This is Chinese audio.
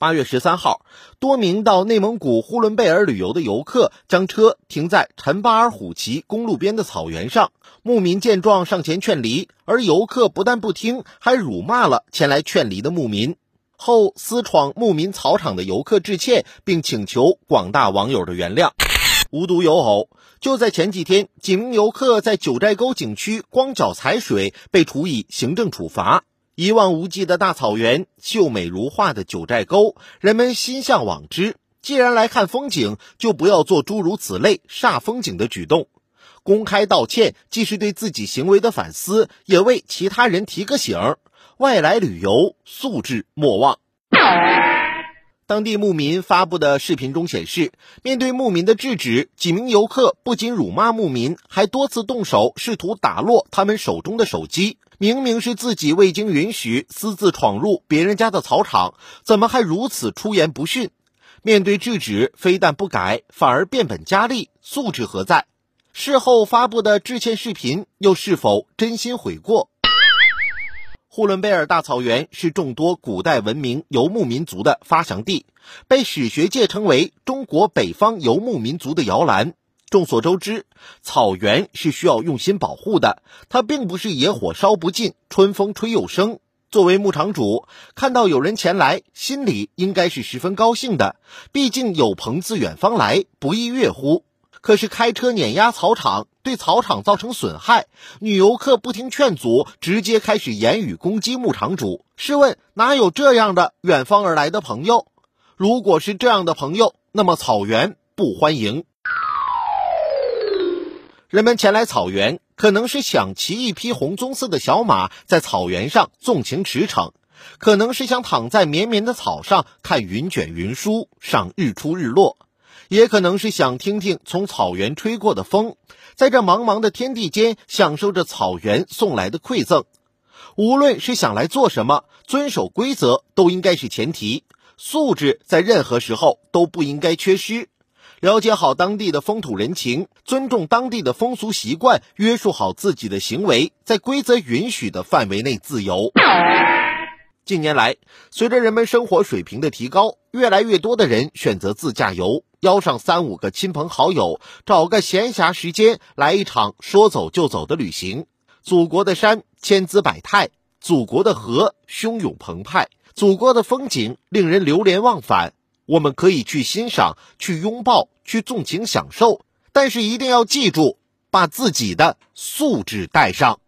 八月十三号，多名到内蒙古呼伦贝尔旅游的游客将车停在陈巴尔虎旗公路边的草原上。牧民见状上前劝离，而游客不但不听，还辱骂了前来劝离的牧民。后私闯牧民草场的游客致歉，并请求广大网友的原谅。无独有偶，就在前几天，几名游客在九寨沟景区光脚踩水，被处以行政处罚。一望无际的大草原，秀美如画的九寨沟，人们心向往之。既然来看风景，就不要做诸如此类煞风景的举动。公开道歉，既是对自己行为的反思，也为其他人提个醒：外来旅游素质莫忘。当地牧民发布的视频中显示，面对牧民的制止，几名游客不仅辱骂牧民，还多次动手，试图打落他们手中的手机。明明是自己未经允许私自闯入别人家的草场，怎么还如此出言不逊？面对制止，非但不改，反而变本加厉，素质何在？事后发布的致歉视频，又是否真心悔过？呼伦贝尔大草原是众多古代文明游牧民族的发祥地，被史学界称为中国北方游牧民族的摇篮。众所周知，草原是需要用心保护的，它并不是野火烧不尽，春风吹又生。作为牧场主，看到有人前来，心里应该是十分高兴的，毕竟有朋自远方来，不亦乐乎？可是开车碾压草场，对草场造成损害，女游客不听劝阻，直接开始言语攻击牧场主。试问哪有这样的远方而来的朋友？如果是这样的朋友，那么草原不欢迎。人们前来草原，可能是想骑一匹红棕色的小马在草原上纵情驰骋，可能是想躺在绵绵的草上看云卷云舒，赏日出日落。也可能是想听听从草原吹过的风，在这茫茫的天地间享受着草原送来的馈赠。无论是想来做什么，遵守规则都应该是前提，素质在任何时候都不应该缺失。了解好当地的风土人情，尊重当地的风俗习惯，约束好自己的行为，在规则允许的范围内自由。近年来，随着人们生活水平的提高，越来越多的人选择自驾游。邀上三五个亲朋好友，找个闲暇时间来一场说走就走的旅行。祖国的山千姿百态，祖国的河汹涌澎湃，祖国的风景令人流连忘返。我们可以去欣赏，去拥抱，去纵情享受，但是一定要记住，把自己的素质带上。